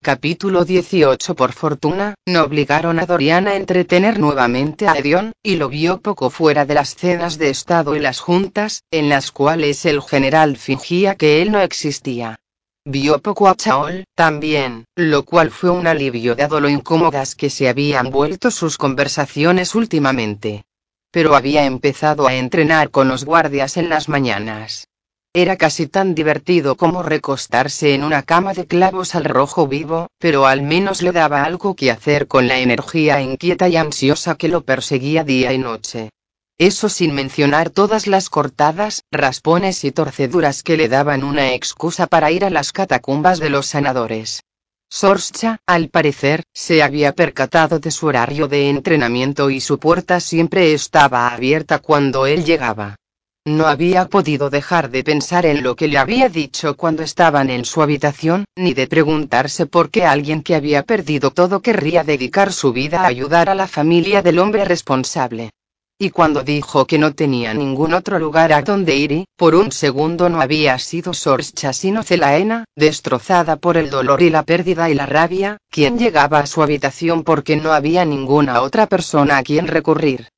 Capítulo 18 Por fortuna, no obligaron a Dorian a entretener nuevamente a Edion, y lo vio poco fuera de las cenas de Estado y las juntas, en las cuales el general fingía que él no existía. Vio poco a Chaol, también, lo cual fue un alivio dado lo incómodas que se habían vuelto sus conversaciones últimamente pero había empezado a entrenar con los guardias en las mañanas. Era casi tan divertido como recostarse en una cama de clavos al rojo vivo, pero al menos le daba algo que hacer con la energía inquieta y ansiosa que lo perseguía día y noche. Eso sin mencionar todas las cortadas, raspones y torceduras que le daban una excusa para ir a las catacumbas de los sanadores. Sorscha, al parecer, se había percatado de su horario de entrenamiento y su puerta siempre estaba abierta cuando él llegaba. No había podido dejar de pensar en lo que le había dicho cuando estaban en su habitación, ni de preguntarse por qué alguien que había perdido todo querría dedicar su vida a ayudar a la familia del hombre responsable. Y cuando dijo que no tenía ningún otro lugar a donde ir y, por un segundo no había sido Sorscha sino Celaena, destrozada por el dolor y la pérdida y la rabia, quien llegaba a su habitación porque no había ninguna otra persona a quien recurrir.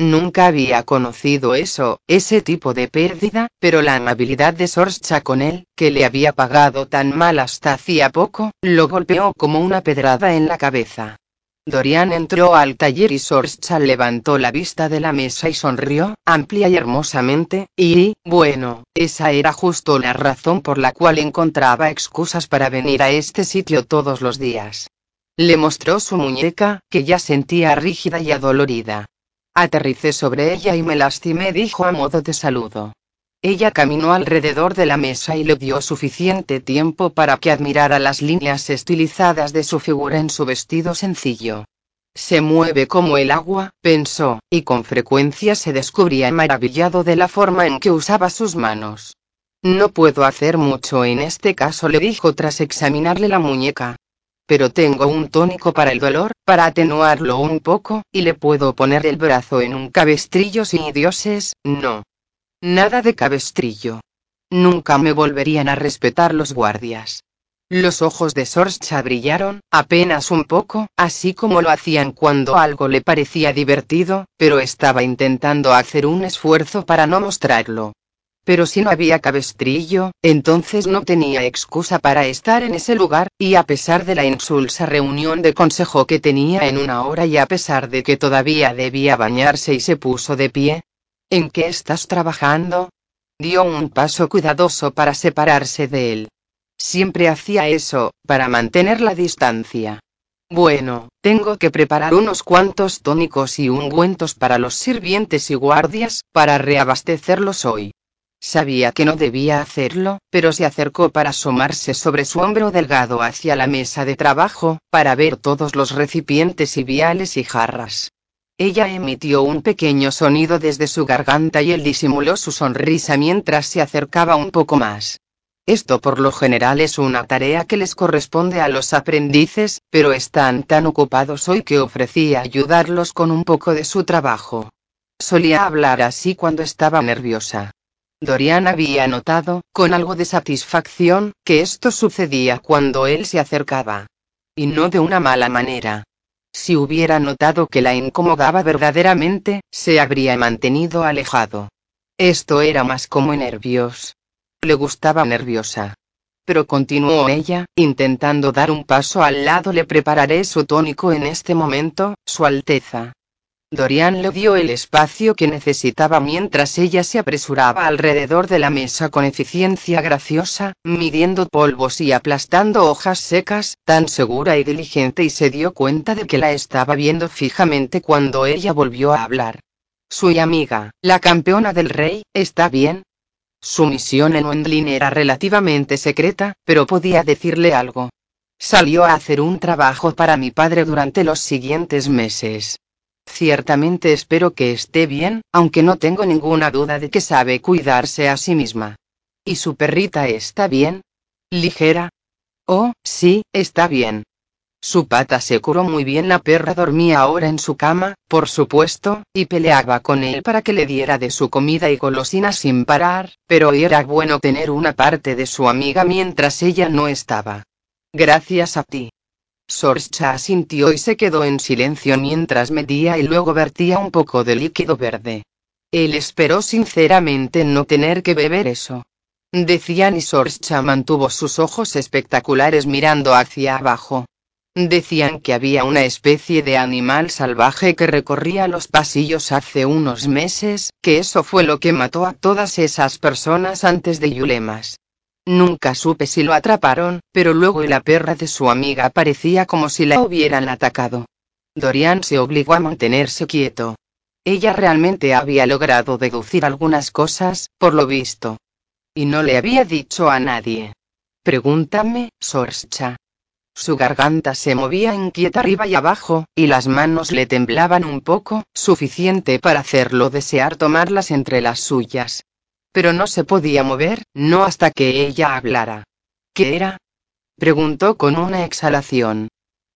Nunca había conocido eso, ese tipo de pérdida, pero la amabilidad de Sorscha con él, que le había pagado tan mal hasta hacía poco, lo golpeó como una pedrada en la cabeza. Dorian entró al taller y Sorscha levantó la vista de la mesa y sonrió, amplia y hermosamente, y, bueno, esa era justo la razón por la cual encontraba excusas para venir a este sitio todos los días. Le mostró su muñeca, que ya sentía rígida y adolorida. Aterricé sobre ella y me lastimé, dijo a modo de saludo. Ella caminó alrededor de la mesa y le dio suficiente tiempo para que admirara las líneas estilizadas de su figura en su vestido sencillo. Se mueve como el agua, pensó, y con frecuencia se descubría maravillado de la forma en que usaba sus manos. No puedo hacer mucho en este caso, le dijo tras examinarle la muñeca. Pero tengo un tónico para el dolor, para atenuarlo un poco, y le puedo poner el brazo en un cabestrillo sin dioses, no. Nada de cabestrillo. Nunca me volverían a respetar los guardias. Los ojos de Sorscha brillaron, apenas un poco, así como lo hacían cuando algo le parecía divertido, pero estaba intentando hacer un esfuerzo para no mostrarlo. Pero si no había cabestrillo, entonces no tenía excusa para estar en ese lugar, y a pesar de la insulsa reunión de consejo que tenía en una hora y a pesar de que todavía debía bañarse y se puso de pie, ¿En qué estás trabajando? Dio un paso cuidadoso para separarse de él. Siempre hacía eso, para mantener la distancia. Bueno, tengo que preparar unos cuantos tónicos y ungüentos para los sirvientes y guardias, para reabastecerlos hoy. Sabía que no debía hacerlo, pero se acercó para asomarse sobre su hombro delgado hacia la mesa de trabajo, para ver todos los recipientes y viales y jarras. Ella emitió un pequeño sonido desde su garganta y él disimuló su sonrisa mientras se acercaba un poco más. Esto por lo general es una tarea que les corresponde a los aprendices, pero están tan ocupados hoy que ofrecía ayudarlos con un poco de su trabajo. Solía hablar así cuando estaba nerviosa. Dorian había notado, con algo de satisfacción, que esto sucedía cuando él se acercaba. Y no de una mala manera. Si hubiera notado que la incomodaba verdaderamente, se habría mantenido alejado. Esto era más como nervios. Le gustaba nerviosa. Pero continuó ella, intentando dar un paso al lado. Le prepararé su tónico en este momento, Su Alteza. Dorian le dio el espacio que necesitaba mientras ella se apresuraba alrededor de la mesa con eficiencia graciosa, midiendo polvos y aplastando hojas secas, tan segura y diligente y se dio cuenta de que la estaba viendo fijamente cuando ella volvió a hablar. Su amiga, la campeona del rey, ¿está bien? Su misión en Wendlin era relativamente secreta, pero podía decirle algo. Salió a hacer un trabajo para mi padre durante los siguientes meses. Ciertamente espero que esté bien, aunque no tengo ninguna duda de que sabe cuidarse a sí misma. ¿Y su perrita está bien? ¿Ligera? Oh, sí, está bien. Su pata se curó muy bien, la perra dormía ahora en su cama, por supuesto, y peleaba con él para que le diera de su comida y golosinas sin parar, pero era bueno tener una parte de su amiga mientras ella no estaba. Gracias a ti. Sorscha asintió y se quedó en silencio mientras medía y luego vertía un poco de líquido verde. Él esperó sinceramente no tener que beber eso. Decían y Sorscha mantuvo sus ojos espectaculares mirando hacia abajo. Decían que había una especie de animal salvaje que recorría los pasillos hace unos meses, que eso fue lo que mató a todas esas personas antes de Yulemas. Nunca supe si lo atraparon, pero luego la perra de su amiga parecía como si la hubieran atacado. Dorian se obligó a mantenerse quieto. Ella realmente había logrado deducir algunas cosas, por lo visto. Y no le había dicho a nadie. Pregúntame, Sorscha. Su garganta se movía inquieta arriba y abajo, y las manos le temblaban un poco, suficiente para hacerlo desear tomarlas entre las suyas pero no se podía mover, no hasta que ella hablara. ¿Qué era? preguntó con una exhalación.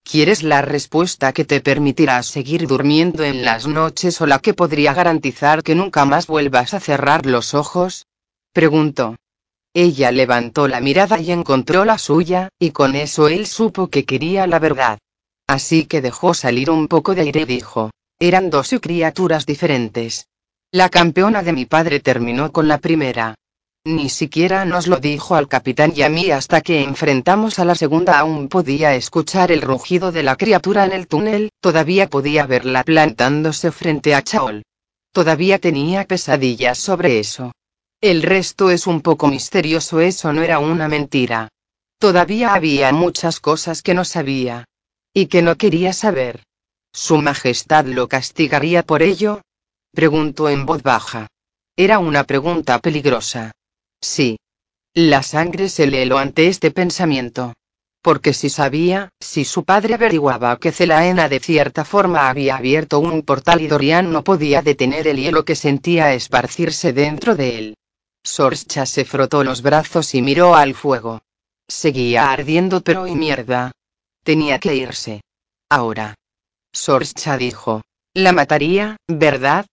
¿Quieres la respuesta que te permitirá seguir durmiendo en las noches o la que podría garantizar que nunca más vuelvas a cerrar los ojos? preguntó. Ella levantó la mirada y encontró la suya, y con eso él supo que quería la verdad. Así que dejó salir un poco de aire y dijo. Eran dos criaturas diferentes. La campeona de mi padre terminó con la primera. Ni siquiera nos lo dijo al capitán y a mí hasta que enfrentamos a la segunda aún podía escuchar el rugido de la criatura en el túnel, todavía podía verla plantándose frente a Chaol. Todavía tenía pesadillas sobre eso. El resto es un poco misterioso, eso no era una mentira. Todavía había muchas cosas que no sabía. Y que no quería saber. Su Majestad lo castigaría por ello, Preguntó en voz baja. Era una pregunta peligrosa. Sí. La sangre se le heló ante este pensamiento. Porque si sabía, si su padre averiguaba que Celaena de cierta forma había abierto un portal y Dorian no podía detener el hielo que sentía esparcirse dentro de él. Sorscha se frotó los brazos y miró al fuego. Seguía ardiendo pero y mierda. Tenía que irse. Ahora. Sorscha dijo. La mataría, ¿verdad?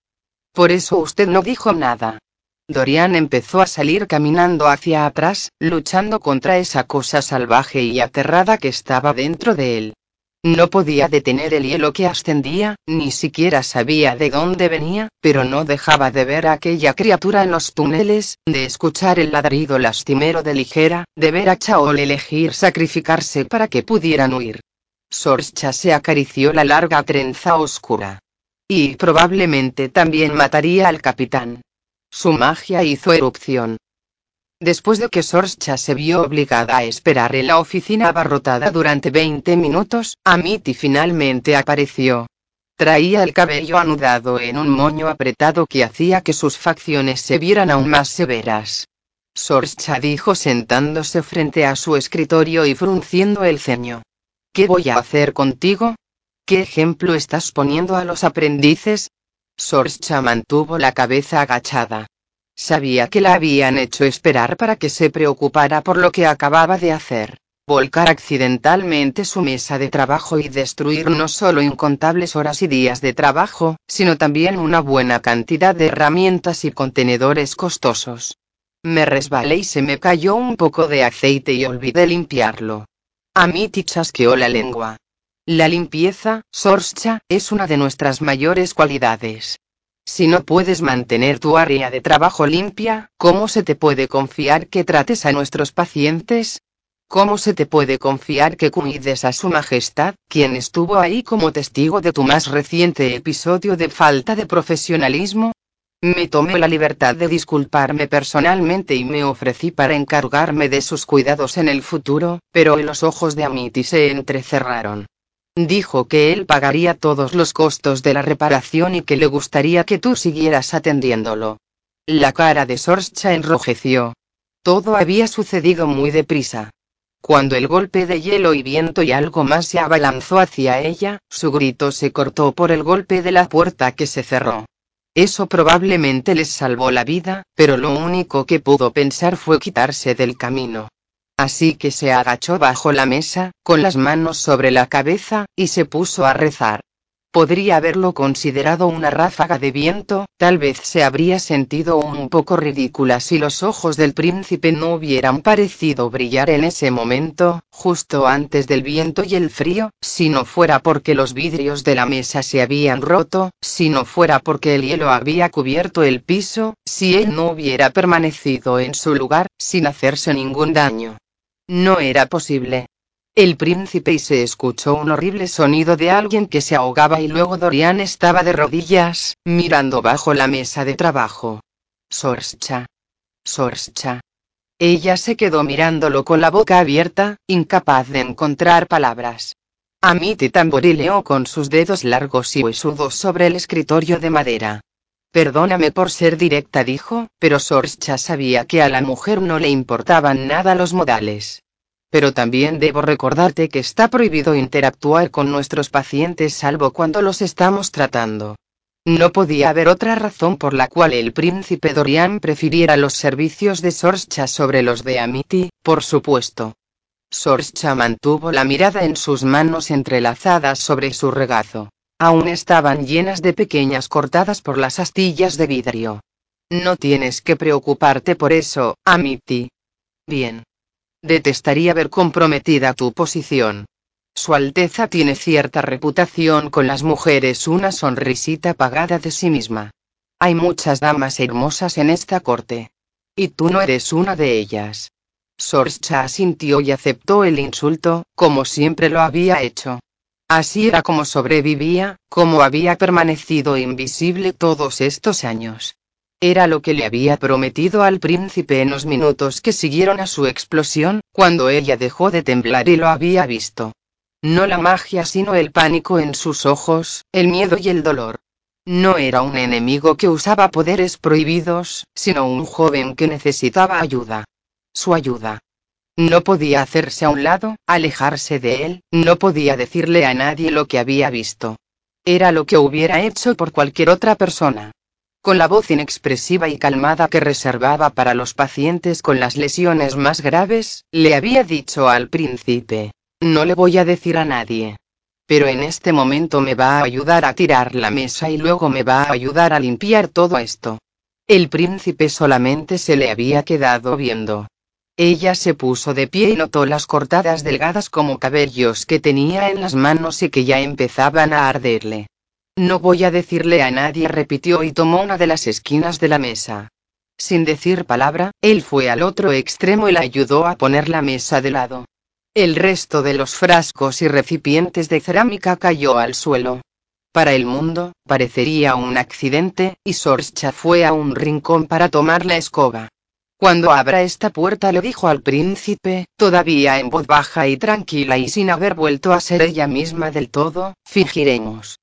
Por eso usted no dijo nada. Dorian empezó a salir caminando hacia atrás, luchando contra esa cosa salvaje y aterrada que estaba dentro de él. No podía detener el hielo que ascendía, ni siquiera sabía de dónde venía, pero no dejaba de ver a aquella criatura en los túneles, de escuchar el ladrido lastimero de ligera, de ver a Chaol elegir sacrificarse para que pudieran huir. Sorscha se acarició la larga trenza oscura. Y probablemente también mataría al capitán. Su magia hizo erupción. Después de que Sorscha se vio obligada a esperar en la oficina abarrotada durante 20 minutos, Amity finalmente apareció. Traía el cabello anudado en un moño apretado que hacía que sus facciones se vieran aún más severas. Sorscha dijo sentándose frente a su escritorio y frunciendo el ceño. ¿Qué voy a hacer contigo? ¿Qué ejemplo estás poniendo a los aprendices? Sorscha mantuvo la cabeza agachada. Sabía que la habían hecho esperar para que se preocupara por lo que acababa de hacer. Volcar accidentalmente su mesa de trabajo y destruir no solo incontables horas y días de trabajo, sino también una buena cantidad de herramientas y contenedores costosos. Me resbalé y se me cayó un poco de aceite y olvidé limpiarlo. A mí chasqueó la lengua. La limpieza, Sorscha, es una de nuestras mayores cualidades. Si no puedes mantener tu área de trabajo limpia, ¿cómo se te puede confiar que trates a nuestros pacientes? ¿Cómo se te puede confiar que cuides a Su Majestad, quien estuvo ahí como testigo de tu más reciente episodio de falta de profesionalismo? Me tomé la libertad de disculparme personalmente y me ofrecí para encargarme de sus cuidados en el futuro, pero los ojos de Amity se entrecerraron. Dijo que él pagaría todos los costos de la reparación y que le gustaría que tú siguieras atendiéndolo. La cara de Sorscha enrojeció. Todo había sucedido muy deprisa. Cuando el golpe de hielo y viento y algo más se abalanzó hacia ella, su grito se cortó por el golpe de la puerta que se cerró. Eso probablemente les salvó la vida, pero lo único que pudo pensar fue quitarse del camino. Así que se agachó bajo la mesa, con las manos sobre la cabeza, y se puso a rezar. Podría haberlo considerado una ráfaga de viento, tal vez se habría sentido un poco ridícula si los ojos del príncipe no hubieran parecido brillar en ese momento, justo antes del viento y el frío, si no fuera porque los vidrios de la mesa se habían roto, si no fuera porque el hielo había cubierto el piso, si él no hubiera permanecido en su lugar, sin hacerse ningún daño. No era posible. El príncipe y se escuchó un horrible sonido de alguien que se ahogaba y luego Dorian estaba de rodillas, mirando bajo la mesa de trabajo. Sorscha. Sorscha. Ella se quedó mirándolo con la boca abierta, incapaz de encontrar palabras. Amity tamborileó con sus dedos largos y huesudos sobre el escritorio de madera. Perdóname por ser directa, dijo, pero Sorscha sabía que a la mujer no le importaban nada los modales. Pero también debo recordarte que está prohibido interactuar con nuestros pacientes salvo cuando los estamos tratando. No podía haber otra razón por la cual el príncipe Dorian prefiriera los servicios de Sorscha sobre los de Amity, por supuesto. Sorscha mantuvo la mirada en sus manos entrelazadas sobre su regazo. Aún estaban llenas de pequeñas cortadas por las astillas de vidrio. No tienes que preocuparte por eso, Amity. Bien. Detestaría ver comprometida tu posición. Su Alteza tiene cierta reputación con las mujeres, una sonrisita pagada de sí misma. Hay muchas damas hermosas en esta corte. Y tú no eres una de ellas. Sorscha asintió y aceptó el insulto, como siempre lo había hecho. Así era como sobrevivía, como había permanecido invisible todos estos años. Era lo que le había prometido al príncipe en los minutos que siguieron a su explosión, cuando ella dejó de temblar y lo había visto. No la magia sino el pánico en sus ojos, el miedo y el dolor. No era un enemigo que usaba poderes prohibidos, sino un joven que necesitaba ayuda. Su ayuda. No podía hacerse a un lado, alejarse de él, no podía decirle a nadie lo que había visto. Era lo que hubiera hecho por cualquier otra persona. Con la voz inexpresiva y calmada que reservaba para los pacientes con las lesiones más graves, le había dicho al príncipe, no le voy a decir a nadie. Pero en este momento me va a ayudar a tirar la mesa y luego me va a ayudar a limpiar todo esto. El príncipe solamente se le había quedado viendo. Ella se puso de pie y notó las cortadas delgadas como cabellos que tenía en las manos y que ya empezaban a arderle. No voy a decirle a nadie, repitió y tomó una de las esquinas de la mesa. Sin decir palabra, él fue al otro extremo y la ayudó a poner la mesa de lado. El resto de los frascos y recipientes de cerámica cayó al suelo. Para el mundo, parecería un accidente, y Sorscha fue a un rincón para tomar la escoba. Cuando abra esta puerta le dijo al príncipe, todavía en voz baja y tranquila y sin haber vuelto a ser ella misma del todo, fingiremos.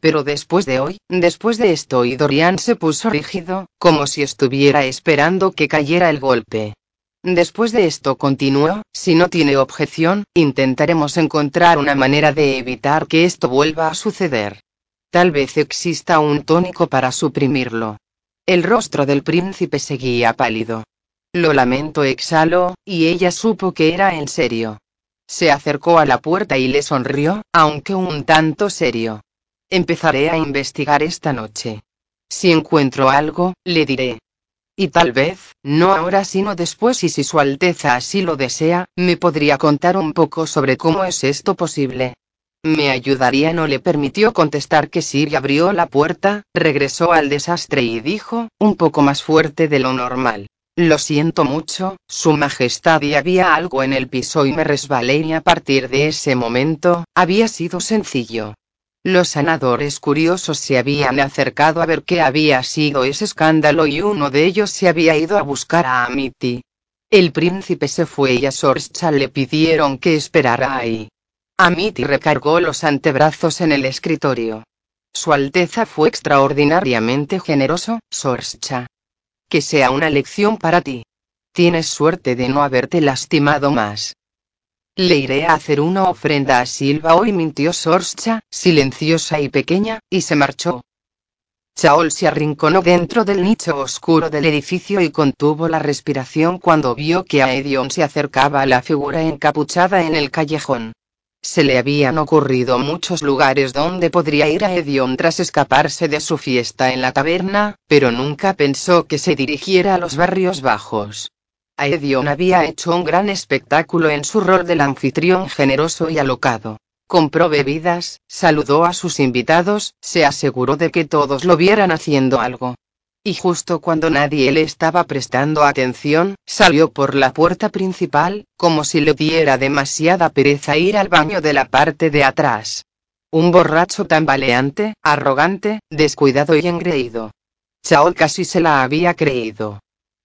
Pero después de hoy, después de esto y Dorian se puso rígido, como si estuviera esperando que cayera el golpe. Después de esto continuó, si no tiene objeción, intentaremos encontrar una manera de evitar que esto vuelva a suceder. Tal vez exista un tónico para suprimirlo. El rostro del príncipe seguía pálido. Lo lamento, exhaló, y ella supo que era en serio. Se acercó a la puerta y le sonrió, aunque un tanto serio. Empezaré a investigar esta noche. Si encuentro algo, le diré. Y tal vez, no ahora sino después y si Su Alteza así lo desea, me podría contar un poco sobre cómo es esto posible. Me ayudaría no le permitió contestar que sí y abrió la puerta, regresó al desastre y dijo, un poco más fuerte de lo normal. Lo siento mucho, Su Majestad y había algo en el piso y me resbalé y a partir de ese momento, había sido sencillo. Los sanadores curiosos se habían acercado a ver qué había sido ese escándalo y uno de ellos se había ido a buscar a Amity. El príncipe se fue y a Sorscha le pidieron que esperara ahí. Amity recargó los antebrazos en el escritorio. Su Alteza fue extraordinariamente generoso, Sorscha. Que sea una lección para ti. Tienes suerte de no haberte lastimado más. Le iré a hacer una ofrenda a Silva hoy mintió Sorcha, silenciosa y pequeña, y se marchó. Chaol se arrinconó dentro del nicho oscuro del edificio y contuvo la respiración cuando vio que Aedion se acercaba a la figura encapuchada en el callejón. Se le habían ocurrido muchos lugares donde podría ir Aedion tras escaparse de su fiesta en la taberna, pero nunca pensó que se dirigiera a los barrios bajos. Aedion había hecho un gran espectáculo en su rol del anfitrión generoso y alocado. Compró bebidas, saludó a sus invitados, se aseguró de que todos lo vieran haciendo algo. Y justo cuando nadie le estaba prestando atención, salió por la puerta principal, como si le diera demasiada pereza ir al baño de la parte de atrás. Un borracho tambaleante, arrogante, descuidado y engreído. Chaol casi se la había creído.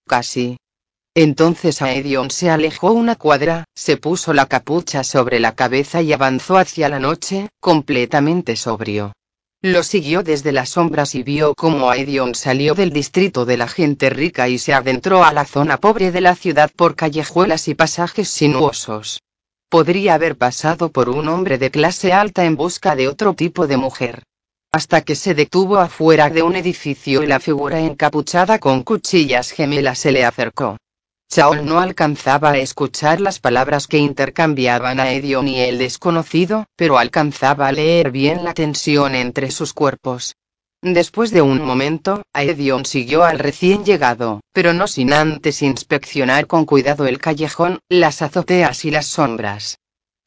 Casi, entonces Aedion se alejó una cuadra, se puso la capucha sobre la cabeza y avanzó hacia la noche, completamente sobrio. Lo siguió desde las sombras y vio cómo Aedion salió del distrito de la gente rica y se adentró a la zona pobre de la ciudad por callejuelas y pasajes sinuosos. Podría haber pasado por un hombre de clase alta en busca de otro tipo de mujer. Hasta que se detuvo afuera de un edificio y la figura encapuchada con cuchillas gemelas se le acercó. Chaol no alcanzaba a escuchar las palabras que intercambiaban a Edion y el desconocido, pero alcanzaba a leer bien la tensión entre sus cuerpos. Después de un momento, Aedion siguió al recién llegado, pero no sin antes inspeccionar con cuidado el callejón, las azoteas y las sombras.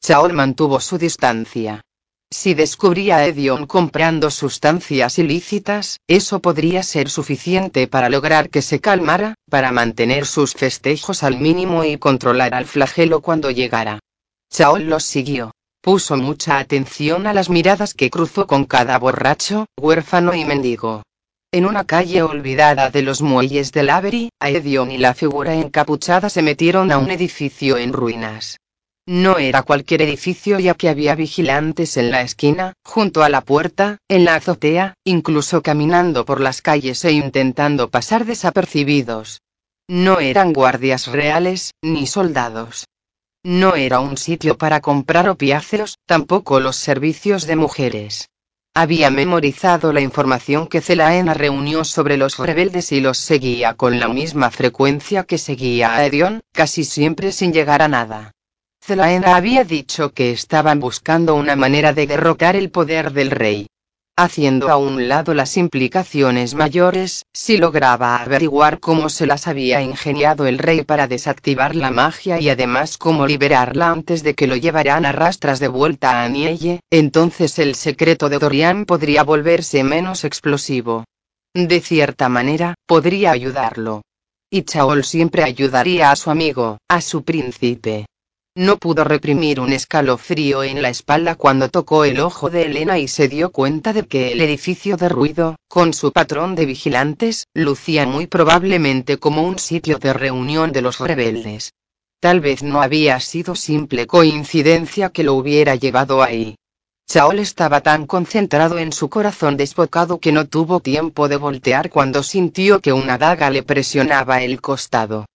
Chaol mantuvo su distancia. Si descubría a Edion comprando sustancias ilícitas, eso podría ser suficiente para lograr que se calmara, para mantener sus festejos al mínimo y controlar al flagelo cuando llegara. Chaol los siguió. Puso mucha atención a las miradas que cruzó con cada borracho, huérfano y mendigo. En una calle olvidada de los muelles del Avery, Aedion y la figura encapuchada se metieron a un edificio en ruinas. No era cualquier edificio ya que había vigilantes en la esquina, junto a la puerta, en la azotea, incluso caminando por las calles e intentando pasar desapercibidos. No eran guardias reales, ni soldados. No era un sitio para comprar opiáceos, tampoco los servicios de mujeres. Había memorizado la información que Zelaena reunió sobre los rebeldes y los seguía con la misma frecuencia que seguía a Edion, casi siempre sin llegar a nada. Zelaena había dicho que estaban buscando una manera de derrocar el poder del rey. Haciendo a un lado las implicaciones mayores, si lograba averiguar cómo se las había ingeniado el rey para desactivar la magia y además cómo liberarla antes de que lo llevaran a rastras de vuelta a Anielle, entonces el secreto de Dorian podría volverse menos explosivo. De cierta manera, podría ayudarlo. Y Chaol siempre ayudaría a su amigo, a su príncipe. No pudo reprimir un escalofrío en la espalda cuando tocó el ojo de Elena y se dio cuenta de que el edificio de ruido, con su patrón de vigilantes, lucía muy probablemente como un sitio de reunión de los rebeldes. Tal vez no había sido simple coincidencia que lo hubiera llevado ahí. Chaol estaba tan concentrado en su corazón desbocado que no tuvo tiempo de voltear cuando sintió que una daga le presionaba el costado.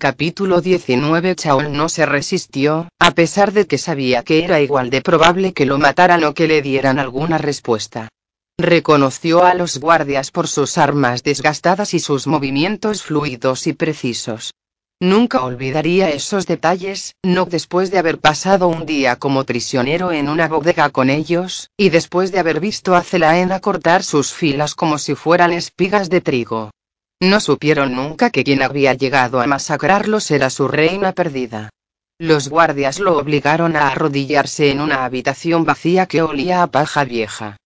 Capítulo 19 Chaol no se resistió, a pesar de que sabía que era igual de probable que lo mataran o que le dieran alguna respuesta. Reconoció a los guardias por sus armas desgastadas y sus movimientos fluidos y precisos. Nunca olvidaría esos detalles, no después de haber pasado un día como prisionero en una bodega con ellos, y después de haber visto a Zelaena cortar sus filas como si fueran espigas de trigo. No supieron nunca que quien había llegado a masacrarlos era su reina perdida. Los guardias lo obligaron a arrodillarse en una habitación vacía que olía a paja vieja.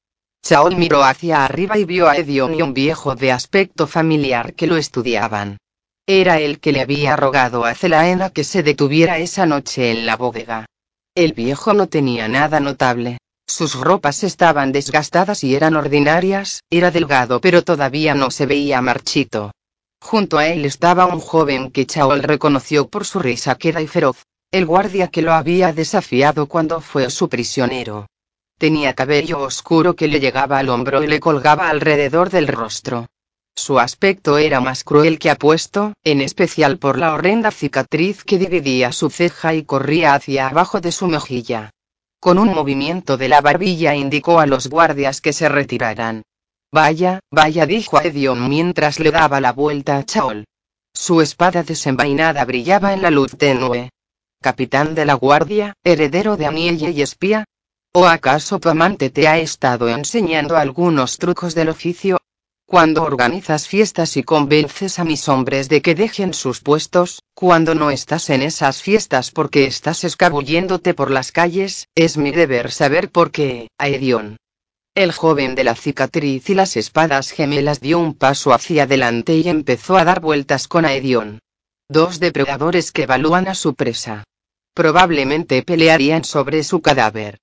Chaol miró hacia arriba y vio a Edion y un viejo de aspecto familiar que lo estudiaban. Era el que le había rogado a Zelaena que se detuviera esa noche en la bodega. El viejo no tenía nada notable. Sus ropas estaban desgastadas y eran ordinarias, era delgado pero todavía no se veía marchito. Junto a él estaba un joven que Chaol reconoció por su risa queda y feroz, el guardia que lo había desafiado cuando fue su prisionero. Tenía cabello oscuro que le llegaba al hombro y le colgaba alrededor del rostro. Su aspecto era más cruel que apuesto, en especial por la horrenda cicatriz que dividía su ceja y corría hacia abajo de su mejilla. Con un movimiento de la barbilla indicó a los guardias que se retiraran. Vaya, vaya, dijo Edion mientras le daba la vuelta a Chaol. Su espada desenvainada brillaba en la luz tenue. Capitán de la guardia, heredero de Anielle y espía. ¿O acaso tu amante te ha estado enseñando algunos trucos del oficio? Cuando organizas fiestas y convences a mis hombres de que dejen sus puestos, cuando no estás en esas fiestas porque estás escabulléndote por las calles, es mi deber saber por qué, Aedion. El joven de la cicatriz y las espadas gemelas dio un paso hacia adelante y empezó a dar vueltas con Aedion. Dos depredadores que evalúan a su presa. Probablemente pelearían sobre su cadáver.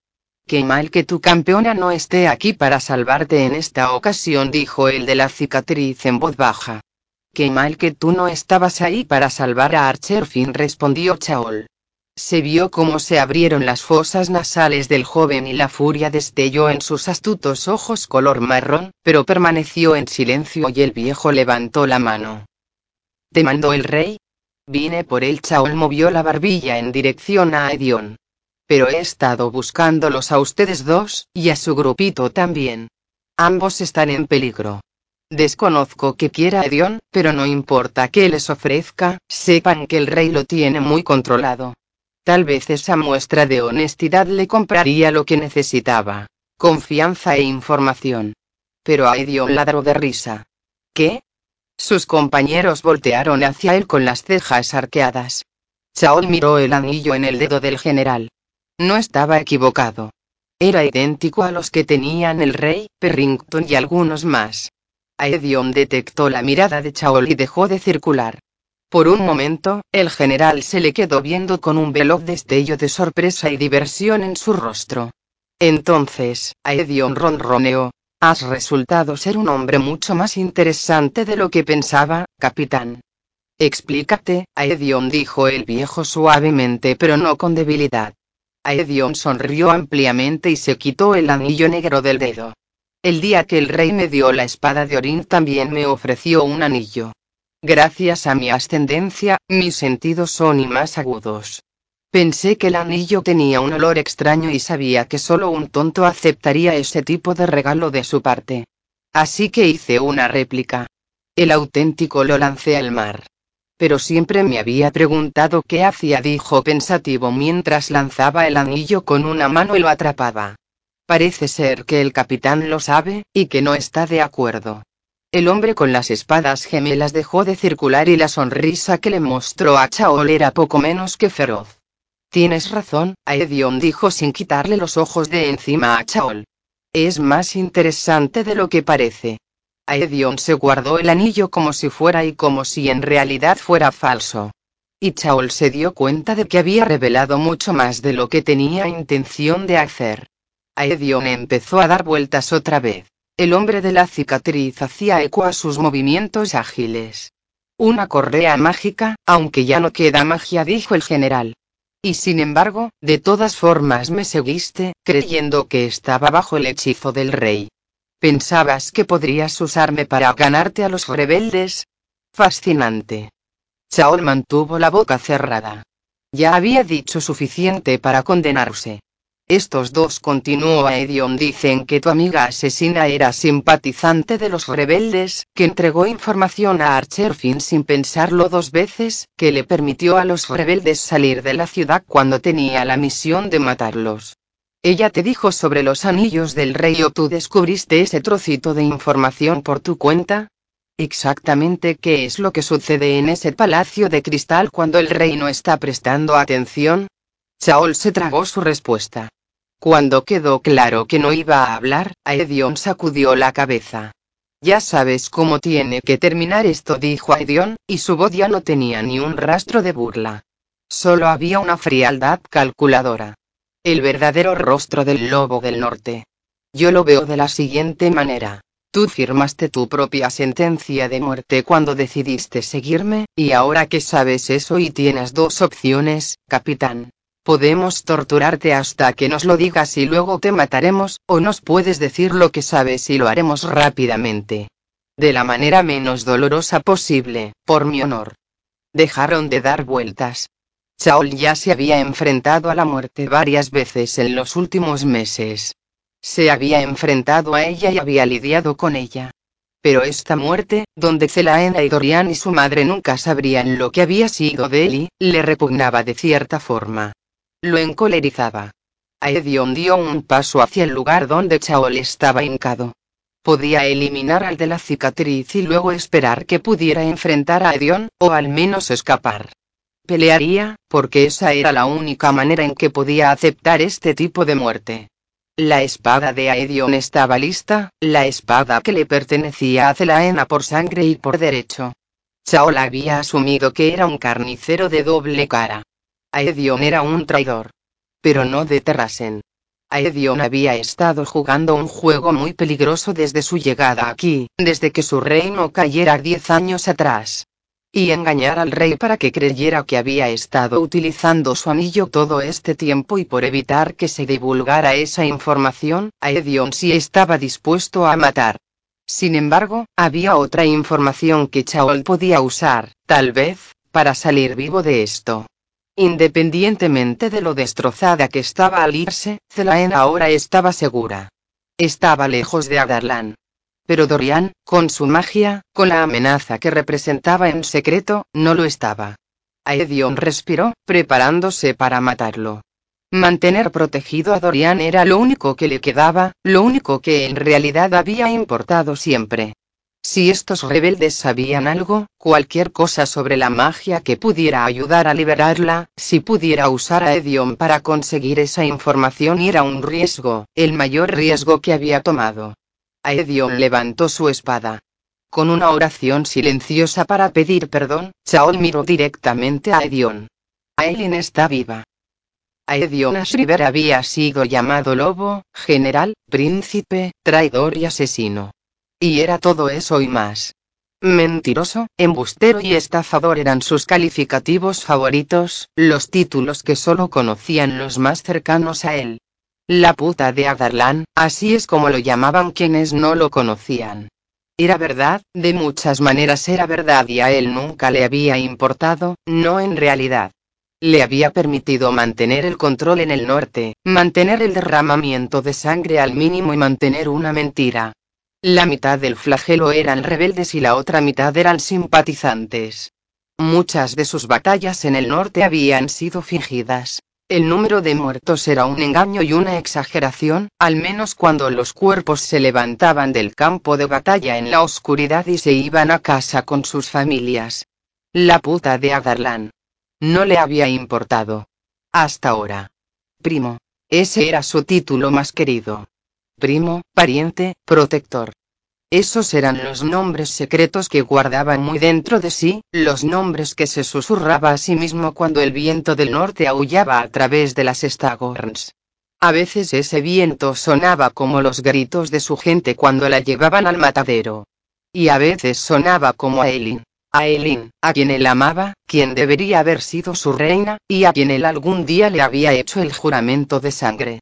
Qué mal que tu campeona no esté aquí para salvarte en esta ocasión, dijo el de la cicatriz en voz baja. Qué mal que tú no estabas ahí para salvar a Archerfin, respondió Chaol. Se vio cómo se abrieron las fosas nasales del joven y la furia destelló en sus astutos ojos color marrón, pero permaneció en silencio y el viejo levantó la mano. ¿Te mandó el rey? Vine por él. Chaol movió la barbilla en dirección a Edion pero he estado buscándolos a ustedes dos, y a su grupito también. Ambos están en peligro. Desconozco que quiera Edion, pero no importa que les ofrezca, sepan que el rey lo tiene muy controlado. Tal vez esa muestra de honestidad le compraría lo que necesitaba. Confianza e información. Pero a Edion ladró de risa. ¿Qué? Sus compañeros voltearon hacia él con las cejas arqueadas. Chaol miró el anillo en el dedo del general. No estaba equivocado. Era idéntico a los que tenían el rey, Perrington y algunos más. Aedion detectó la mirada de Chaol y dejó de circular. Por un momento, el general se le quedó viendo con un veloz destello de sorpresa y diversión en su rostro. Entonces, Aedion ronroneó. Has resultado ser un hombre mucho más interesante de lo que pensaba, capitán. Explícate, Aedion dijo el viejo suavemente pero no con debilidad. Aedion sonrió ampliamente y se quitó el anillo negro del dedo. El día que el rey me dio la espada de Orin también me ofreció un anillo. Gracias a mi ascendencia, mis sentidos son y más agudos. Pensé que el anillo tenía un olor extraño y sabía que solo un tonto aceptaría ese tipo de regalo de su parte. Así que hice una réplica. El auténtico lo lancé al mar pero siempre me había preguntado qué hacía, dijo pensativo mientras lanzaba el anillo con una mano y lo atrapaba. Parece ser que el capitán lo sabe, y que no está de acuerdo. El hombre con las espadas gemelas dejó de circular y la sonrisa que le mostró a Chaol era poco menos que feroz. Tienes razón, Aedion dijo sin quitarle los ojos de encima a Chaol. Es más interesante de lo que parece. Aedion se guardó el anillo como si fuera y como si en realidad fuera falso. Y Chaol se dio cuenta de que había revelado mucho más de lo que tenía intención de hacer. Aedion empezó a dar vueltas otra vez. El hombre de la cicatriz hacía eco a sus movimientos ágiles. Una correa mágica, aunque ya no queda magia, dijo el general. Y sin embargo, de todas formas me seguiste, creyendo que estaba bajo el hechizo del rey. ¿Pensabas que podrías usarme para ganarte a los rebeldes? Fascinante. Chaol mantuvo la boca cerrada. Ya había dicho suficiente para condenarse. Estos dos continuó Edion dicen que tu amiga asesina era simpatizante de los rebeldes, que entregó información a Archerfin sin pensarlo dos veces, que le permitió a los rebeldes salir de la ciudad cuando tenía la misión de matarlos. Ella te dijo sobre los anillos del rey o tú descubriste ese trocito de información por tu cuenta. Exactamente qué es lo que sucede en ese palacio de cristal cuando el rey no está prestando atención. Chaol se tragó su respuesta. Cuando quedó claro que no iba a hablar, Aedion sacudió la cabeza. Ya sabes cómo tiene que terminar esto, dijo Aedion, y su voz ya no tenía ni un rastro de burla. Solo había una frialdad calculadora. El verdadero rostro del lobo del norte. Yo lo veo de la siguiente manera. Tú firmaste tu propia sentencia de muerte cuando decidiste seguirme, y ahora que sabes eso y tienes dos opciones, capitán. Podemos torturarte hasta que nos lo digas y luego te mataremos, o nos puedes decir lo que sabes y lo haremos rápidamente. De la manera menos dolorosa posible, por mi honor. Dejaron de dar vueltas. Chaol ya se había enfrentado a la muerte varias veces en los últimos meses. Se había enfrentado a ella y había lidiado con ella. Pero esta muerte, donde Zelaena y Dorian y su madre nunca sabrían lo que había sido de Eli, le repugnaba de cierta forma. Lo encolerizaba. Aedion dio un paso hacia el lugar donde Chaol estaba hincado. Podía eliminar al de la cicatriz y luego esperar que pudiera enfrentar a Edion, o al menos escapar. Pelearía, porque esa era la única manera en que podía aceptar este tipo de muerte. La espada de Aedion estaba lista, la espada que le pertenecía a Zelaena por sangre y por derecho. Chaol había asumido que era un carnicero de doble cara. Aedion era un traidor. Pero no de Terrasen. Aedion había estado jugando un juego muy peligroso desde su llegada aquí, desde que su reino cayera diez años atrás y engañar al rey para que creyera que había estado utilizando su anillo todo este tiempo y por evitar que se divulgara esa información, Aedion sí estaba dispuesto a matar. Sin embargo, había otra información que Chaol podía usar, tal vez, para salir vivo de esto. Independientemente de lo destrozada que estaba al irse, Zelaen ahora estaba segura. Estaba lejos de Adarlan. Pero Dorian, con su magia, con la amenaza que representaba en secreto, no lo estaba. Aedion respiró, preparándose para matarlo. Mantener protegido a Dorian era lo único que le quedaba, lo único que en realidad había importado siempre. Si estos rebeldes sabían algo, cualquier cosa sobre la magia que pudiera ayudar a liberarla, si pudiera usar a Edion para conseguir esa información era un riesgo, el mayor riesgo que había tomado. Aedion levantó su espada. Con una oración silenciosa para pedir perdón, Chaol miró directamente a Aedion. Aelin está viva. Aedion Ashriver había sido llamado lobo, general, príncipe, traidor y asesino. Y era todo eso y más. Mentiroso, embustero y estafador eran sus calificativos favoritos, los títulos que solo conocían los más cercanos a él. La puta de Adarlan, así es como lo llamaban quienes no lo conocían. Era verdad, de muchas maneras era verdad y a él nunca le había importado, no en realidad. Le había permitido mantener el control en el norte, mantener el derramamiento de sangre al mínimo y mantener una mentira. La mitad del flagelo eran rebeldes y la otra mitad eran simpatizantes. Muchas de sus batallas en el norte habían sido fingidas. El número de muertos era un engaño y una exageración, al menos cuando los cuerpos se levantaban del campo de batalla en la oscuridad y se iban a casa con sus familias. La puta de Adarlan. No le había importado. Hasta ahora. Primo. Ese era su título más querido. Primo, pariente, protector. Esos eran los nombres secretos que guardaba muy dentro de sí, los nombres que se susurraba a sí mismo cuando el viento del norte aullaba a través de las Stagorns. A veces ese viento sonaba como los gritos de su gente cuando la llevaban al matadero. Y a veces sonaba como a Elin. A Elin, a quien él amaba, quien debería haber sido su reina, y a quien él algún día le había hecho el juramento de sangre.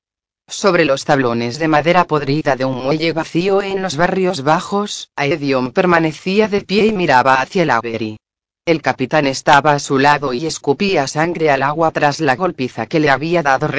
Sobre los tablones de madera podrida de un muelle vacío en los barrios bajos, Aedion permanecía de pie y miraba hacia el Avery. El capitán estaba a su lado y escupía sangre al agua tras la golpiza que le había dado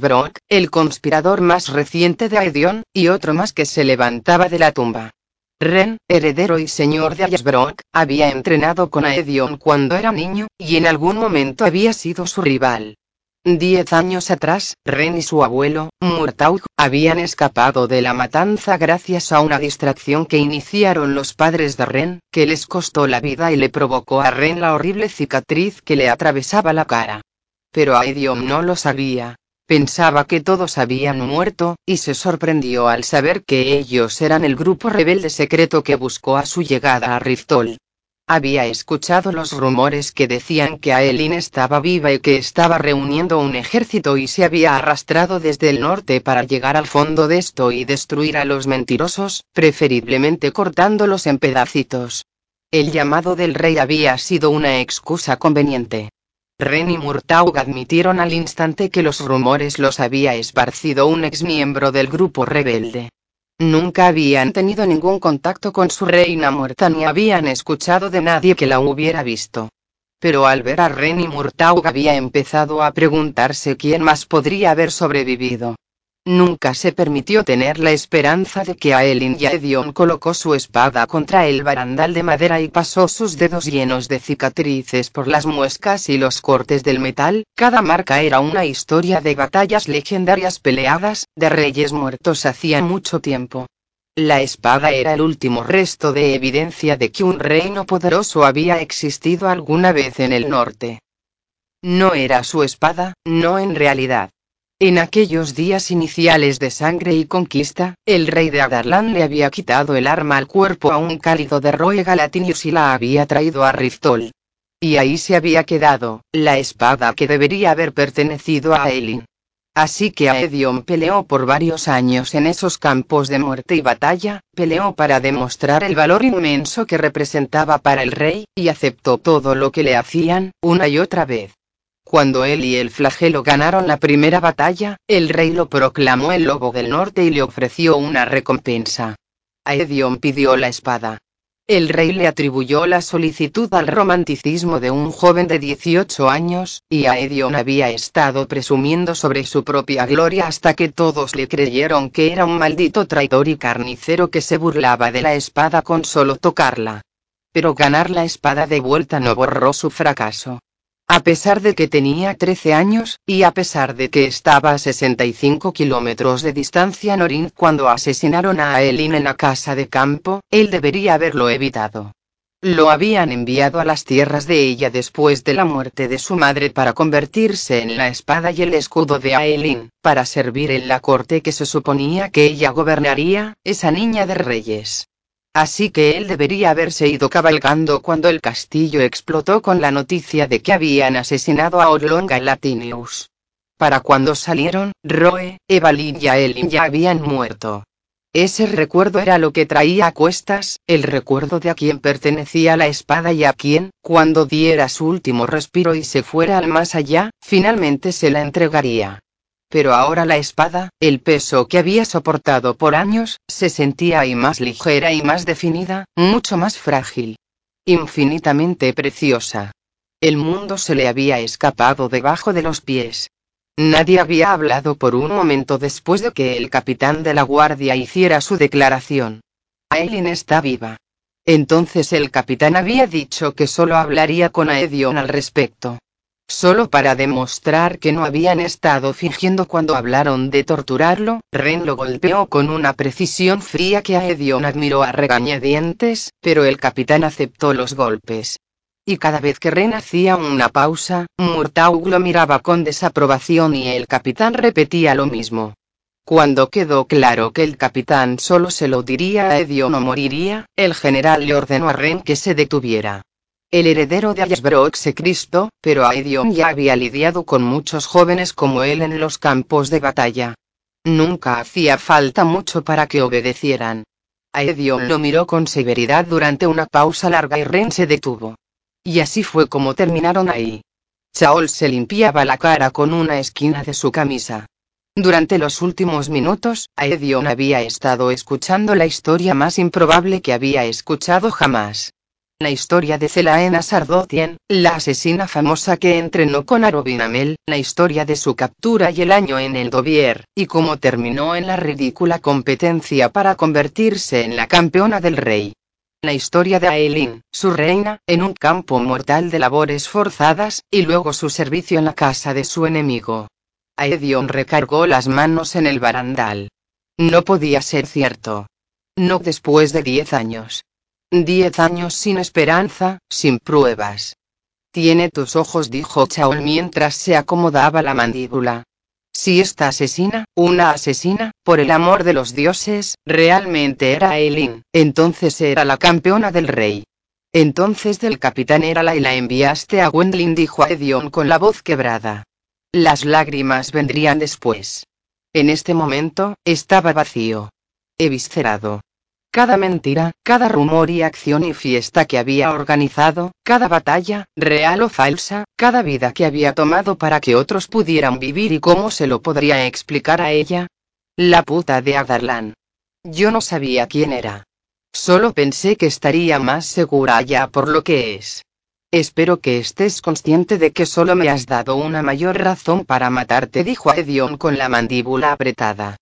Brock, el conspirador más reciente de Aedion, y otro más que se levantaba de la tumba. Ren, heredero y señor de Ayesbrock, había entrenado con Aedion cuando era niño, y en algún momento había sido su rival. Diez años atrás, Ren y su abuelo, Murtaugh, habían escapado de la matanza gracias a una distracción que iniciaron los padres de Ren, que les costó la vida y le provocó a Ren la horrible cicatriz que le atravesaba la cara. Pero Aedion no lo sabía. Pensaba que todos habían muerto, y se sorprendió al saber que ellos eran el grupo rebelde secreto que buscó a su llegada a Riftol. Había escuchado los rumores que decían que Aelin estaba viva y que estaba reuniendo un ejército y se había arrastrado desde el norte para llegar al fondo de esto y destruir a los mentirosos, preferiblemente cortándolos en pedacitos. El llamado del rey había sido una excusa conveniente. Ren y Murtaugh admitieron al instante que los rumores los había esparcido un exmiembro del grupo rebelde. Nunca habían tenido ningún contacto con su reina muerta ni habían escuchado de nadie que la hubiera visto. Pero al ver a Ren y Murtaugh había empezado a preguntarse quién más podría haber sobrevivido. Nunca se permitió tener la esperanza de que Aelin Edion colocó su espada contra el barandal de madera y pasó sus dedos llenos de cicatrices por las muescas y los cortes del metal, cada marca era una historia de batallas legendarias peleadas, de reyes muertos hacía mucho tiempo. La espada era el último resto de evidencia de que un reino poderoso había existido alguna vez en el norte. No era su espada, no en realidad. En aquellos días iniciales de sangre y conquista, el rey de Adarlan le había quitado el arma al cuerpo a un cálido de Roe Galatinius y la había traído a Riftol. Y ahí se había quedado, la espada que debería haber pertenecido a Elin. Así que Aedion peleó por varios años en esos campos de muerte y batalla, peleó para demostrar el valor inmenso que representaba para el rey, y aceptó todo lo que le hacían, una y otra vez. Cuando él y el flagelo ganaron la primera batalla, el rey lo proclamó el lobo del norte y le ofreció una recompensa. Aedion pidió la espada. El rey le atribuyó la solicitud al romanticismo de un joven de 18 años, y Aedion había estado presumiendo sobre su propia gloria hasta que todos le creyeron que era un maldito traidor y carnicero que se burlaba de la espada con solo tocarla. Pero ganar la espada de vuelta no borró su fracaso. A pesar de que tenía 13 años, y a pesar de que estaba a 65 kilómetros de distancia Norin cuando asesinaron a Aelin en la casa de campo, él debería haberlo evitado. Lo habían enviado a las tierras de ella después de la muerte de su madre para convertirse en la espada y el escudo de Aelin, para servir en la corte que se suponía que ella gobernaría, esa niña de reyes. Así que él debería haberse ido cabalgando cuando el castillo explotó con la noticia de que habían asesinado a Orlonga Latinius. Para cuando salieron, Roe, Evalin y Aelin ya habían muerto. Ese recuerdo era lo que traía a cuestas, el recuerdo de a quien pertenecía la espada y a quien, cuando diera su último respiro y se fuera al más allá, finalmente se la entregaría pero ahora la espada, el peso que había soportado por años, se sentía ahí más ligera y más definida, mucho más frágil. Infinitamente preciosa. El mundo se le había escapado debajo de los pies. Nadie había hablado por un momento después de que el capitán de la guardia hiciera su declaración. Aileen está viva. Entonces el capitán había dicho que solo hablaría con Aedion al respecto. Solo para demostrar que no habían estado fingiendo cuando hablaron de torturarlo, Ren lo golpeó con una precisión fría que Aedion admiró a regañadientes, pero el capitán aceptó los golpes. Y cada vez que Ren hacía una pausa, Murtaugh lo miraba con desaprobación y el capitán repetía lo mismo. Cuando quedó claro que el capitán solo se lo diría a Edion o moriría, el general le ordenó a Ren que se detuviera. El heredero de Ayasbrook se Cristo, pero Aedion ya había lidiado con muchos jóvenes como él en los campos de batalla. Nunca hacía falta mucho para que obedecieran. Aedion lo miró con severidad durante una pausa larga y Ren se detuvo. Y así fue como terminaron ahí. Chaol se limpiaba la cara con una esquina de su camisa. Durante los últimos minutos, Aedion había estado escuchando la historia más improbable que había escuchado jamás. La historia de Celaena Sardotien, la asesina famosa que entrenó con Arobinamel, la historia de su captura y el año en el Dovier, y cómo terminó en la ridícula competencia para convertirse en la campeona del rey. La historia de Aelin, su reina, en un campo mortal de labores forzadas, y luego su servicio en la casa de su enemigo. Aedion recargó las manos en el barandal. No podía ser cierto. No después de diez años. Diez años sin esperanza, sin pruebas. Tiene tus ojos, dijo Chaol mientras se acomodaba la mandíbula. Si esta asesina, una asesina, por el amor de los dioses, realmente era Eileen, entonces era la campeona del rey. Entonces del capitán era la y la enviaste a Wendlin, dijo Edion con la voz quebrada. Las lágrimas vendrían después. En este momento, estaba vacío. Eviscerado. Cada mentira, cada rumor y acción y fiesta que había organizado, cada batalla, real o falsa, cada vida que había tomado para que otros pudieran vivir y cómo se lo podría explicar a ella. La puta de Adarlan. Yo no sabía quién era. Solo pensé que estaría más segura allá por lo que es. Espero que estés consciente de que solo me has dado una mayor razón para matarte, dijo Edion con la mandíbula apretada.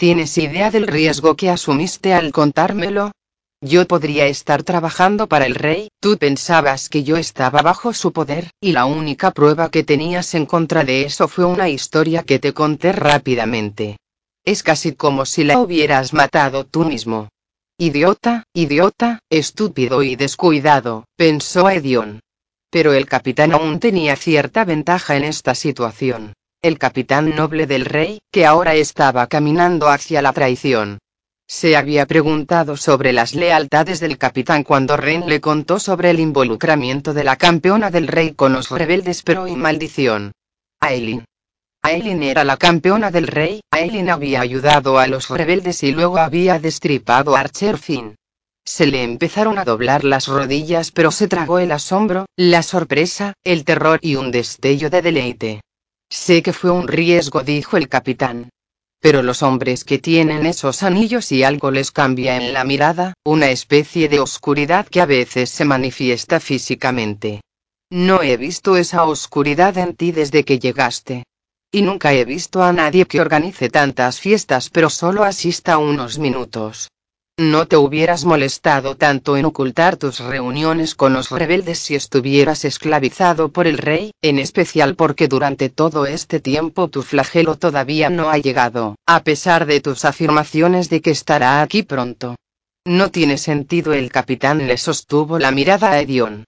¿Tienes idea del riesgo que asumiste al contármelo? Yo podría estar trabajando para el rey, tú pensabas que yo estaba bajo su poder, y la única prueba que tenías en contra de eso fue una historia que te conté rápidamente. Es casi como si la hubieras matado tú mismo. Idiota, idiota, estúpido y descuidado, pensó Edion. Pero el capitán aún tenía cierta ventaja en esta situación. El capitán noble del rey, que ahora estaba caminando hacia la traición. Se había preguntado sobre las lealtades del capitán cuando Ren le contó sobre el involucramiento de la campeona del rey con los rebeldes pero y maldición. Aileen. Aileen era la campeona del rey, Aileen había ayudado a los rebeldes y luego había destripado a Archer Finn. Se le empezaron a doblar las rodillas pero se tragó el asombro, la sorpresa, el terror y un destello de deleite. Sé que fue un riesgo, dijo el capitán. Pero los hombres que tienen esos anillos y algo les cambia en la mirada, una especie de oscuridad que a veces se manifiesta físicamente. No he visto esa oscuridad en ti desde que llegaste. Y nunca he visto a nadie que organice tantas fiestas pero solo asista unos minutos. No te hubieras molestado tanto en ocultar tus reuniones con los rebeldes si estuvieras esclavizado por el rey, en especial porque durante todo este tiempo tu flagelo todavía no ha llegado, a pesar de tus afirmaciones de que estará aquí pronto. No tiene sentido el capitán le sostuvo la mirada a Edion.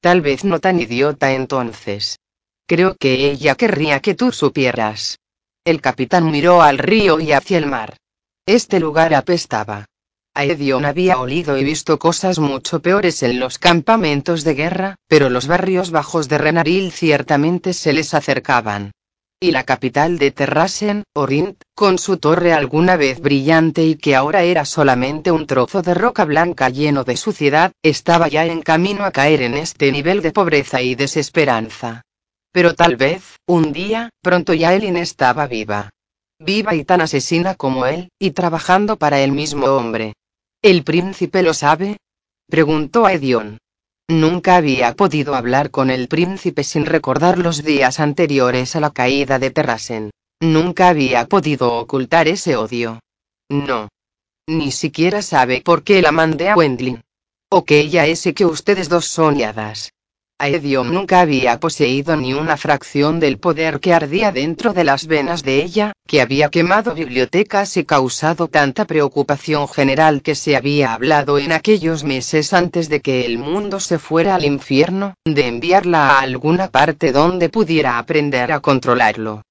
Tal vez no tan idiota entonces. Creo que ella querría que tú supieras. El capitán miró al río y hacia el mar. Este lugar apestaba. Aedion había olido y visto cosas mucho peores en los campamentos de guerra, pero los barrios bajos de Renaril ciertamente se les acercaban. Y la capital de Terrasen, Orint, con su torre alguna vez brillante y que ahora era solamente un trozo de roca blanca lleno de suciedad, estaba ya en camino a caer en este nivel de pobreza y desesperanza. Pero tal vez, un día, pronto Yaelin estaba viva. Viva y tan asesina como él, y trabajando para el mismo hombre. ¿El príncipe lo sabe? preguntó a Edion. Nunca había podido hablar con el príncipe sin recordar los días anteriores a la caída de Terrasen. Nunca había podido ocultar ese odio. No. Ni siquiera sabe por qué la mandé a Wendlin. O que ella es y que ustedes dos son hadas. Aedion nunca había poseído ni una fracción del poder que ardía dentro de las venas de ella, que había quemado bibliotecas y causado tanta preocupación general que se había hablado en aquellos meses antes de que el mundo se fuera al infierno, de enviarla a alguna parte donde pudiera aprender a controlarlo.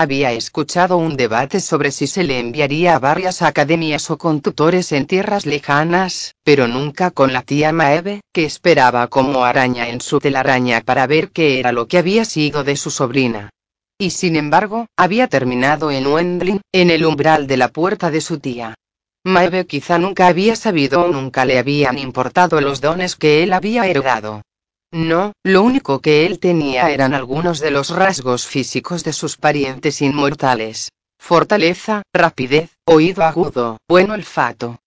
Había escuchado un debate sobre si se le enviaría a varias academias o con tutores en tierras lejanas, pero nunca con la tía Maeve, que esperaba como araña en su telaraña para ver qué era lo que había sido de su sobrina. Y sin embargo, había terminado en Wendling, en el umbral de la puerta de su tía. Maeve quizá nunca había sabido o nunca le habían importado los dones que él había heredado. No, lo único que él tenía eran algunos de los rasgos físicos de sus parientes inmortales. Fortaleza, rapidez, oído agudo, buen olfato.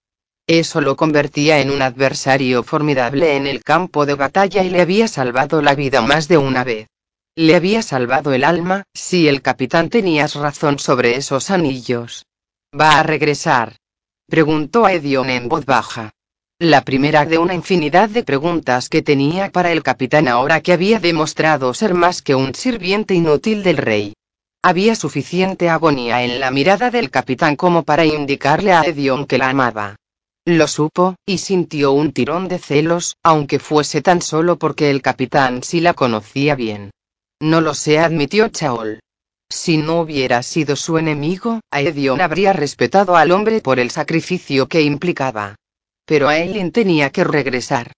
Eso lo convertía en un adversario formidable en el campo de batalla y le había salvado la vida más de una vez. Le había salvado el alma, si el capitán tenías razón sobre esos anillos. ¿Va a regresar? Preguntó a Edion en voz baja. La primera de una infinidad de preguntas que tenía para el capitán ahora que había demostrado ser más que un sirviente inútil del rey. Había suficiente agonía en la mirada del capitán como para indicarle a Edion que la amaba. Lo supo, y sintió un tirón de celos, aunque fuese tan solo porque el capitán sí la conocía bien. No lo sé, admitió Chaol. Si no hubiera sido su enemigo, Edion habría respetado al hombre por el sacrificio que implicaba pero Aileen tenía que regresar.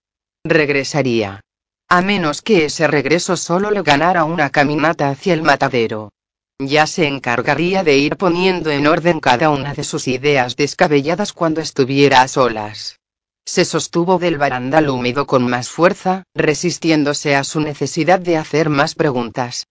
Regresaría. A menos que ese regreso solo le ganara una caminata hacia el matadero. Ya se encargaría de ir poniendo en orden cada una de sus ideas descabelladas cuando estuviera a solas. Se sostuvo del barandal húmedo con más fuerza, resistiéndose a su necesidad de hacer más preguntas.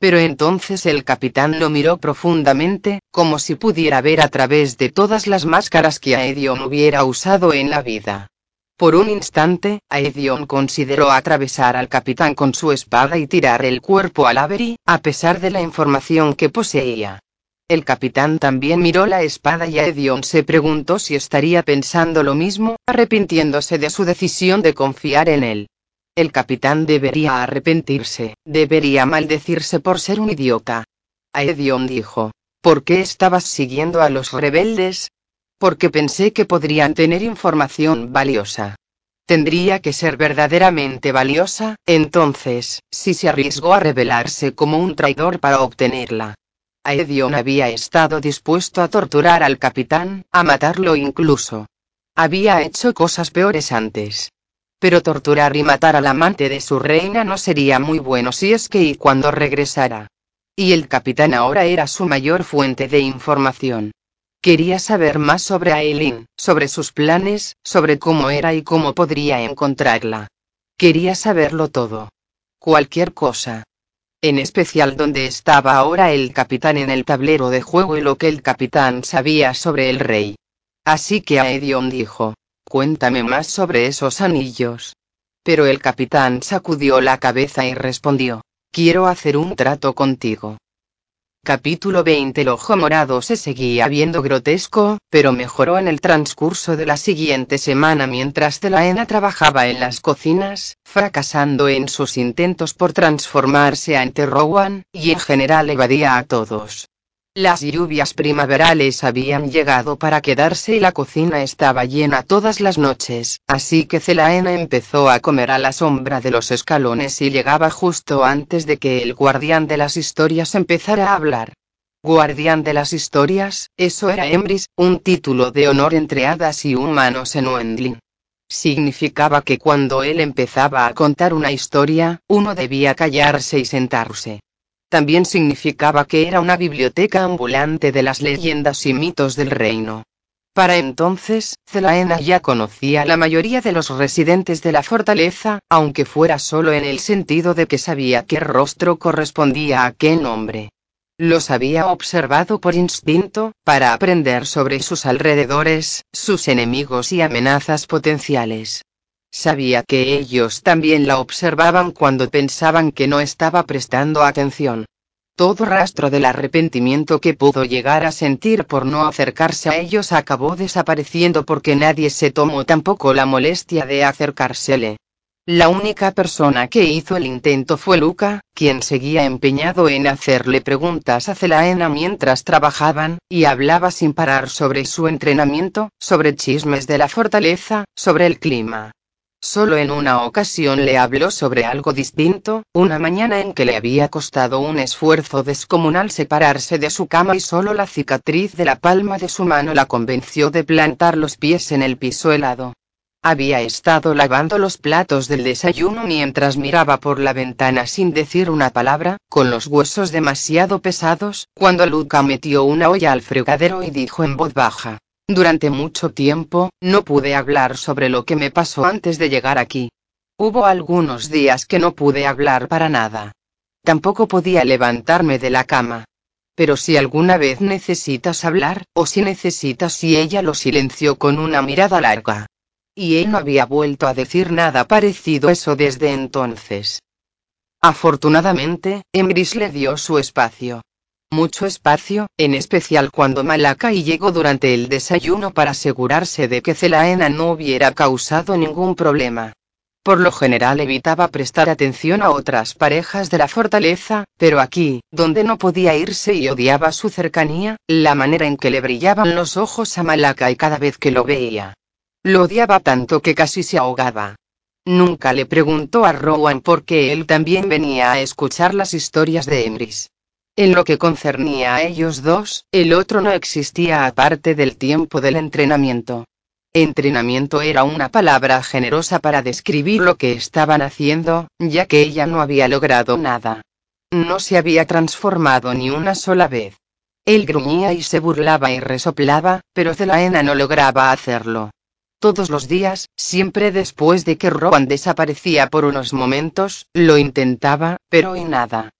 Pero entonces el capitán lo miró profundamente, como si pudiera ver a través de todas las máscaras que Aedion hubiera usado en la vida. Por un instante, Aedion consideró atravesar al capitán con su espada y tirar el cuerpo al Avery, a pesar de la información que poseía. El capitán también miró la espada y Aedion se preguntó si estaría pensando lo mismo, arrepintiéndose de su decisión de confiar en él. El capitán debería arrepentirse, debería maldecirse por ser un idiota. Aedion dijo. ¿Por qué estabas siguiendo a los rebeldes? Porque pensé que podrían tener información valiosa. Tendría que ser verdaderamente valiosa, entonces, si se arriesgó a revelarse como un traidor para obtenerla. Aedion había estado dispuesto a torturar al capitán, a matarlo incluso. Había hecho cosas peores antes. Pero torturar y matar al amante de su reina no sería muy bueno si es que y cuando regresara. Y el capitán ahora era su mayor fuente de información. Quería saber más sobre Aileen, sobre sus planes, sobre cómo era y cómo podría encontrarla. Quería saberlo todo. Cualquier cosa. En especial dónde estaba ahora el capitán en el tablero de juego y lo que el capitán sabía sobre el rey. Así que Aedion dijo, Cuéntame más sobre esos anillos. Pero el capitán sacudió la cabeza y respondió, Quiero hacer un trato contigo. Capítulo 20 El ojo morado se seguía viendo grotesco, pero mejoró en el transcurso de la siguiente semana mientras Zelaena trabajaba en las cocinas, fracasando en sus intentos por transformarse ante Rowan, y en general evadía a todos. Las lluvias primaverales habían llegado para quedarse y la cocina estaba llena todas las noches, así que Celaena empezó a comer a la sombra de los escalones y llegaba justo antes de que el guardián de las historias empezara a hablar. Guardián de las historias, eso era Embris, un título de honor entre hadas y humanos en Wendling. Significaba que cuando él empezaba a contar una historia, uno debía callarse y sentarse. También significaba que era una biblioteca ambulante de las leyendas y mitos del reino. Para entonces, Zelaena ya conocía a la mayoría de los residentes de la fortaleza, aunque fuera solo en el sentido de que sabía qué rostro correspondía a qué nombre. Los había observado por instinto, para aprender sobre sus alrededores, sus enemigos y amenazas potenciales. Sabía que ellos también la observaban cuando pensaban que no estaba prestando atención. Todo rastro del arrepentimiento que pudo llegar a sentir por no acercarse a ellos acabó desapareciendo porque nadie se tomó tampoco la molestia de acercársele. La única persona que hizo el intento fue Luca, quien seguía empeñado en hacerle preguntas a Celaena mientras trabajaban, y hablaba sin parar sobre su entrenamiento, sobre chismes de la fortaleza, sobre el clima. Solo en una ocasión le habló sobre algo distinto, una mañana en que le había costado un esfuerzo descomunal separarse de su cama y solo la cicatriz de la palma de su mano la convenció de plantar los pies en el piso helado. Había estado lavando los platos del desayuno mientras miraba por la ventana sin decir una palabra, con los huesos demasiado pesados, cuando Luca metió una olla al fregadero y dijo en voz baja, durante mucho tiempo, no pude hablar sobre lo que me pasó antes de llegar aquí. Hubo algunos días que no pude hablar para nada. Tampoco podía levantarme de la cama. Pero si alguna vez necesitas hablar, o si necesitas y ella lo silenció con una mirada larga. Y él no había vuelto a decir nada parecido a eso desde entonces. Afortunadamente, Embris le dio su espacio mucho espacio, en especial cuando Malakai llegó durante el desayuno para asegurarse de que Zelaena no hubiera causado ningún problema. Por lo general evitaba prestar atención a otras parejas de la fortaleza, pero aquí, donde no podía irse y odiaba su cercanía, la manera en que le brillaban los ojos a Malakai cada vez que lo veía. Lo odiaba tanto que casi se ahogaba. Nunca le preguntó a Rowan por qué él también venía a escuchar las historias de Emrys. En lo que concernía a ellos dos, el otro no existía aparte del tiempo del entrenamiento. Entrenamiento era una palabra generosa para describir lo que estaban haciendo, ya que ella no había logrado nada. No se había transformado ni una sola vez. Él gruñía y se burlaba y resoplaba, pero Zelaena no lograba hacerlo. Todos los días, siempre después de que Rowan desaparecía por unos momentos, lo intentaba, pero y nada.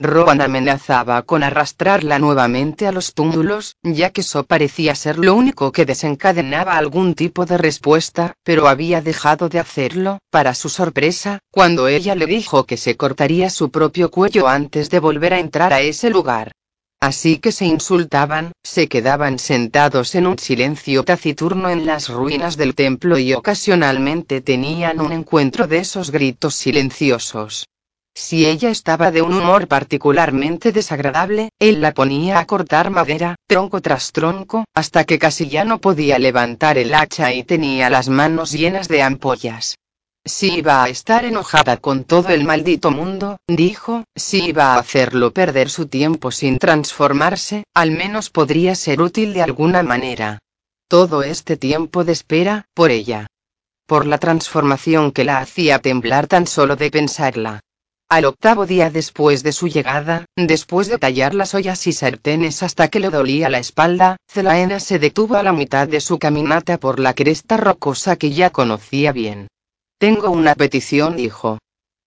Rowan amenazaba con arrastrarla nuevamente a los túmulos, ya que eso parecía ser lo único que desencadenaba algún tipo de respuesta, pero había dejado de hacerlo, para su sorpresa, cuando ella le dijo que se cortaría su propio cuello antes de volver a entrar a ese lugar. Así que se insultaban, se quedaban sentados en un silencio taciturno en las ruinas del templo y ocasionalmente tenían un encuentro de esos gritos silenciosos. Si ella estaba de un humor particularmente desagradable, él la ponía a cortar madera, tronco tras tronco, hasta que casi ya no podía levantar el hacha y tenía las manos llenas de ampollas. Si iba a estar enojada con todo el maldito mundo, dijo, si iba a hacerlo perder su tiempo sin transformarse, al menos podría ser útil de alguna manera. Todo este tiempo de espera, por ella. Por la transformación que la hacía temblar tan solo de pensarla. Al octavo día después de su llegada, después de tallar las ollas y sartenes hasta que le dolía la espalda, Zelaena se detuvo a la mitad de su caminata por la cresta rocosa que ya conocía bien. Tengo una petición, dijo.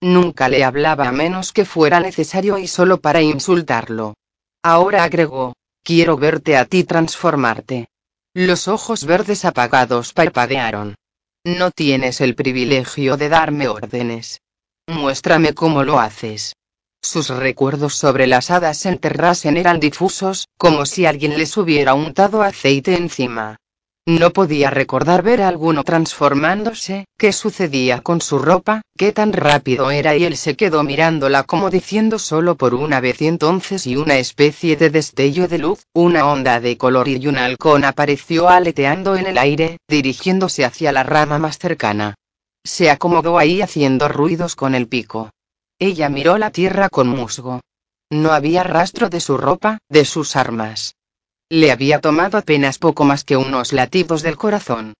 Nunca le hablaba a menos que fuera necesario y solo para insultarlo. Ahora agregó, quiero verte a ti transformarte. Los ojos verdes apagados parpadearon. No tienes el privilegio de darme órdenes. Muéstrame cómo lo haces. Sus recuerdos sobre las hadas en Terrasen eran difusos, como si alguien les hubiera untado aceite encima. No podía recordar ver a alguno transformándose, qué sucedía con su ropa, qué tan rápido era y él se quedó mirándola como diciendo solo por una vez y entonces y una especie de destello de luz, una onda de color y un halcón apareció aleteando en el aire, dirigiéndose hacia la rama más cercana. Se acomodó ahí haciendo ruidos con el pico. Ella miró la tierra con musgo. No había rastro de su ropa, de sus armas. Le había tomado apenas poco más que unos latidos del corazón.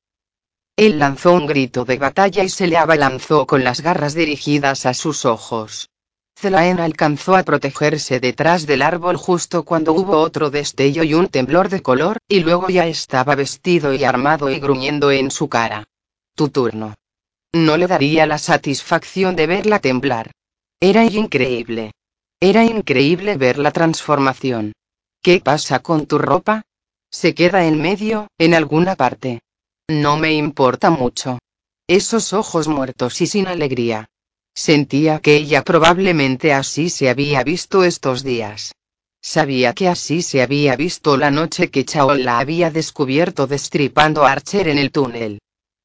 Él lanzó un grito de batalla y se le abalanzó con las garras dirigidas a sus ojos. Zelaen alcanzó a protegerse detrás del árbol justo cuando hubo otro destello y un temblor de color, y luego ya estaba vestido y armado y gruñendo en su cara. Tu turno. No le daría la satisfacción de verla temblar. Era increíble. Era increíble ver la transformación. ¿Qué pasa con tu ropa? Se queda en medio, en alguna parte. No me importa mucho. Esos ojos muertos y sin alegría. Sentía que ella probablemente así se había visto estos días. Sabía que así se había visto la noche que Chao la había descubierto destripando a Archer en el túnel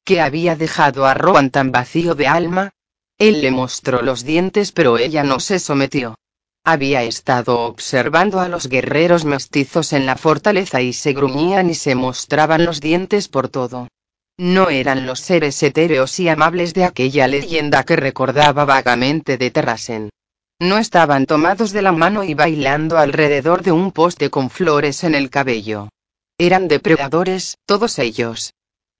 que había dejado a Rowan tan vacío de alma? Él le mostró los dientes pero ella no se sometió. Había estado observando a los guerreros mestizos en la fortaleza y se gruñían y se mostraban los dientes por todo. No eran los seres etéreos y amables de aquella leyenda que recordaba vagamente de Terrasen. No estaban tomados de la mano y bailando alrededor de un poste con flores en el cabello. Eran depredadores, todos ellos.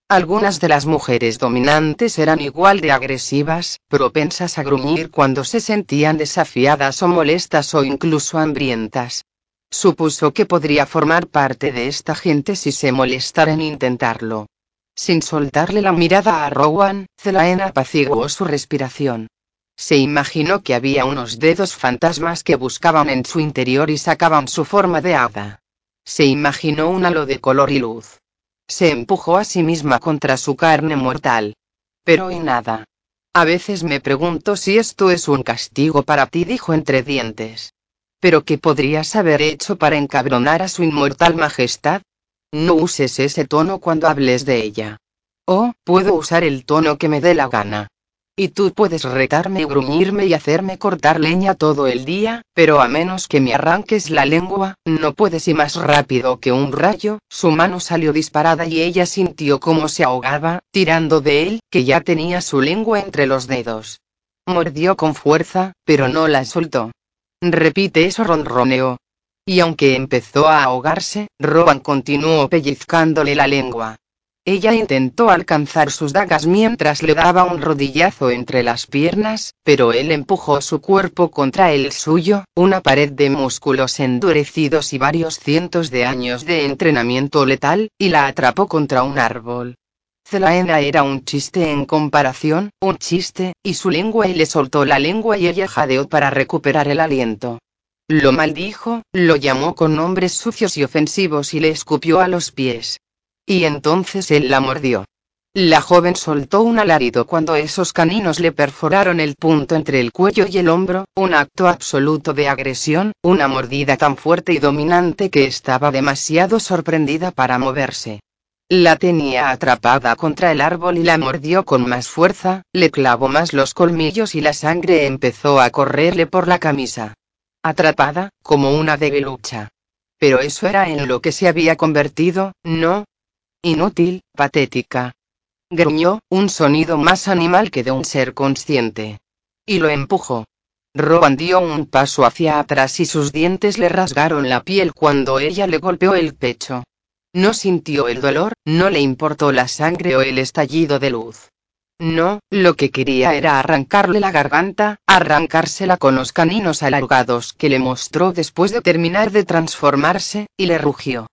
Algunas de las mujeres dominantes eran igual de agresivas, propensas a gruñir cuando se sentían desafiadas o molestas o incluso hambrientas. Supuso que podría formar parte de esta gente si se molestara en intentarlo. Sin soltarle la mirada a Rowan, Zelaen apaciguó su respiración. Se imaginó que había unos dedos fantasmas que buscaban en su interior y sacaban su forma de hada. Se imaginó un halo de color y luz. Se empujó a sí misma contra su carne mortal. Pero y nada. A veces me pregunto si esto es un castigo para ti, dijo entre dientes. ¿Pero qué podrías haber hecho para encabronar a su inmortal majestad? No uses ese tono cuando hables de ella. Oh, puedo usar el tono que me dé la gana. Y tú puedes retarme gruñirme y hacerme cortar leña todo el día, pero a menos que me arranques la lengua, no puedes ir más rápido que un rayo. Su mano salió disparada y ella sintió cómo se ahogaba, tirando de él, que ya tenía su lengua entre los dedos. Mordió con fuerza, pero no la soltó. Repite eso, ronroneó. Y aunque empezó a ahogarse, Roban continuó pellizcándole la lengua. Ella intentó alcanzar sus dagas mientras le daba un rodillazo entre las piernas, pero él empujó su cuerpo contra el suyo, una pared de músculos endurecidos y varios cientos de años de entrenamiento letal, y la atrapó contra un árbol. Zelaena era un chiste en comparación, un chiste, y su lengua y le soltó la lengua y ella jadeó para recuperar el aliento. Lo maldijo, lo llamó con nombres sucios y ofensivos y le escupió a los pies. Y entonces él la mordió. La joven soltó un alarido cuando esos caninos le perforaron el punto entre el cuello y el hombro, un acto absoluto de agresión, una mordida tan fuerte y dominante que estaba demasiado sorprendida para moverse. La tenía atrapada contra el árbol y la mordió con más fuerza, le clavó más los colmillos y la sangre empezó a correrle por la camisa. Atrapada, como una debilucha. Pero eso era en lo que se había convertido, ¿no? Inútil, patética, Gruñó, un sonido más animal que de un ser consciente. Y lo empujó. Rowan dio un paso hacia atrás y sus dientes le rasgaron la piel cuando ella le golpeó el pecho. No sintió el dolor, no le importó la sangre o el estallido de luz. No, lo que quería era arrancarle la garganta, arrancársela con los caninos alargados que le mostró después de terminar de transformarse, y le rugió.